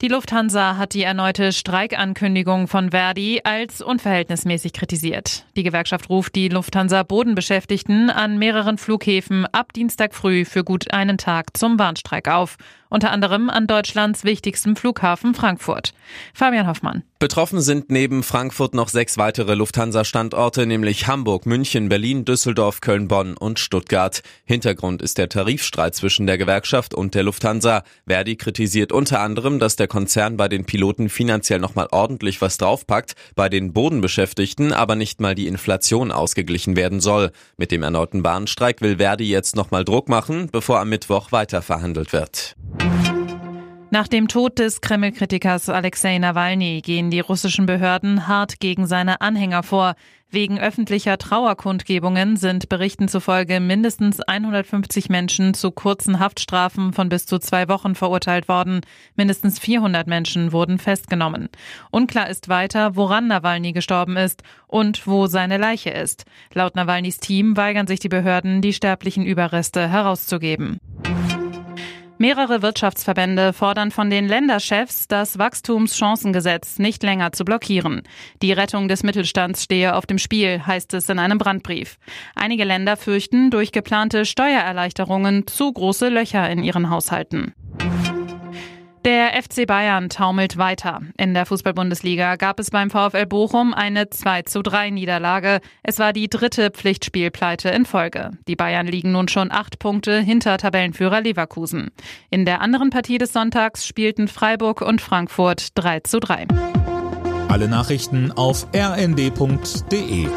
Die Lufthansa hat die erneute Streikankündigung von Verdi als unverhältnismäßig kritisiert. Die Gewerkschaft ruft die Lufthansa Bodenbeschäftigten an mehreren Flughäfen ab Dienstag früh für gut einen Tag zum Warnstreik auf unter anderem an Deutschlands wichtigstem Flughafen Frankfurt. Fabian Hoffmann. Betroffen sind neben Frankfurt noch sechs weitere Lufthansa-Standorte, nämlich Hamburg, München, Berlin, Düsseldorf, Köln, Bonn und Stuttgart. Hintergrund ist der Tarifstreit zwischen der Gewerkschaft und der Lufthansa. Verdi kritisiert unter anderem, dass der Konzern bei den Piloten finanziell nochmal ordentlich was draufpackt, bei den Bodenbeschäftigten aber nicht mal die Inflation ausgeglichen werden soll. Mit dem erneuten Bahnstreik will Verdi jetzt nochmal Druck machen, bevor am Mittwoch weiter wird. Nach dem Tod des Kreml-Kritikers Alexei Nawalny gehen die russischen Behörden hart gegen seine Anhänger vor. Wegen öffentlicher Trauerkundgebungen sind Berichten zufolge mindestens 150 Menschen zu kurzen Haftstrafen von bis zu zwei Wochen verurteilt worden. Mindestens 400 Menschen wurden festgenommen. Unklar ist weiter, woran Nawalny gestorben ist und wo seine Leiche ist. Laut Nawalnys Team weigern sich die Behörden, die sterblichen Überreste herauszugeben. Mehrere Wirtschaftsverbände fordern von den Länderchefs, das Wachstumschancengesetz nicht länger zu blockieren. Die Rettung des Mittelstands stehe auf dem Spiel, heißt es in einem Brandbrief. Einige Länder fürchten durch geplante Steuererleichterungen zu große Löcher in ihren Haushalten. Der FC Bayern taumelt weiter. In der Fußball-Bundesliga gab es beim VfL Bochum eine 2 zu 3 Niederlage. Es war die dritte Pflichtspielpleite in Folge. Die Bayern liegen nun schon acht Punkte hinter Tabellenführer Leverkusen. In der anderen Partie des Sonntags spielten Freiburg und Frankfurt 3 zu 3. Alle Nachrichten auf rnd.de